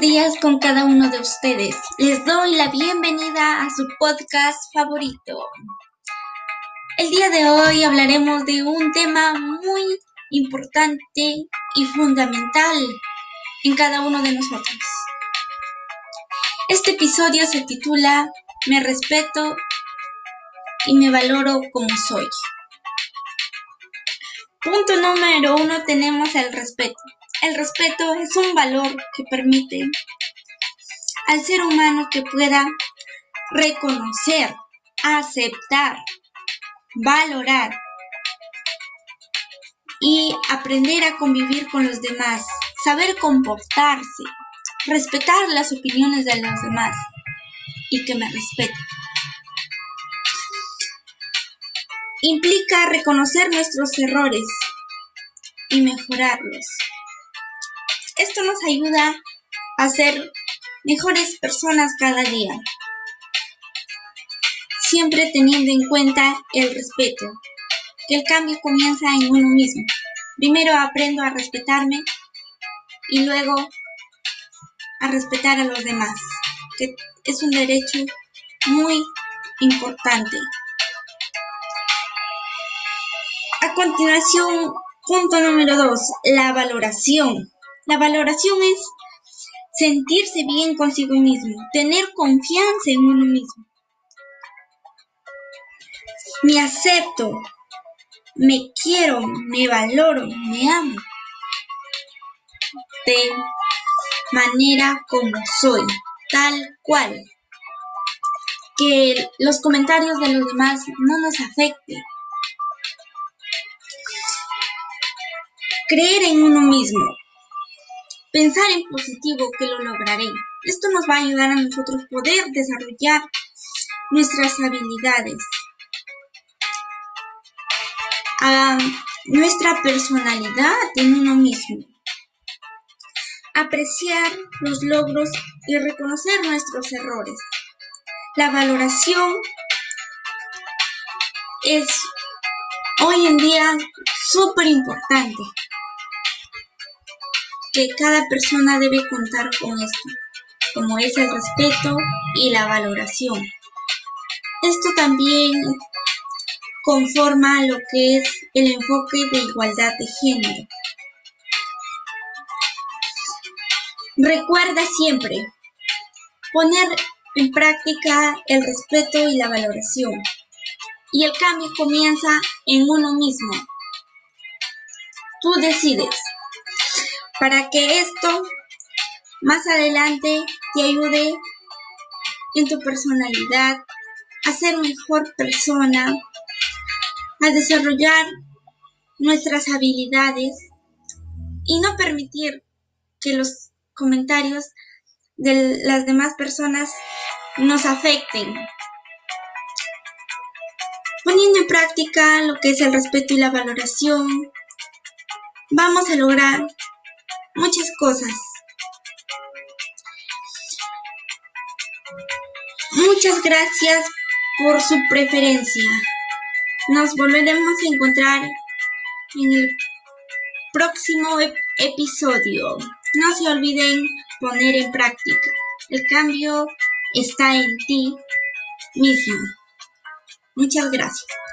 días con cada uno de ustedes. Les doy la bienvenida a su podcast favorito. El día de hoy hablaremos de un tema muy importante y fundamental en cada uno de nosotros. Este episodio se titula Me respeto y me valoro como soy. Punto número uno tenemos el respeto. El respeto es un valor que permite al ser humano que pueda reconocer, aceptar, valorar y aprender a convivir con los demás, saber comportarse, respetar las opiniones de los demás y que me respeten. Implica reconocer nuestros errores y mejorarlos. Esto nos ayuda a ser mejores personas cada día, siempre teniendo en cuenta el respeto, que el cambio comienza en uno mismo. Primero aprendo a respetarme y luego a respetar a los demás, que es un derecho muy importante. A continuación, punto número dos, la valoración. La valoración es sentirse bien consigo mismo, tener confianza en uno mismo. Me acepto, me quiero, me valoro, me amo. De manera como soy, tal cual. Que los comentarios de los demás no nos afecten. Creer en uno mismo, Pensar en positivo que lo lograré. Esto nos va a ayudar a nosotros poder desarrollar nuestras habilidades, a nuestra personalidad en uno mismo, apreciar los logros y reconocer nuestros errores. La valoración es hoy en día súper importante que cada persona debe contar con esto, como es el respeto y la valoración. Esto también conforma lo que es el enfoque de igualdad de género. Recuerda siempre poner en práctica el respeto y la valoración. Y el cambio comienza en uno mismo. Tú decides para que esto más adelante te ayude en tu personalidad a ser mejor persona, a desarrollar nuestras habilidades y no permitir que los comentarios de las demás personas nos afecten. Poniendo en práctica lo que es el respeto y la valoración, vamos a lograr muchas cosas. Muchas gracias por su preferencia. Nos volveremos a encontrar en el próximo episodio. No se olviden poner en práctica. El cambio está en ti mismo. Muchas gracias.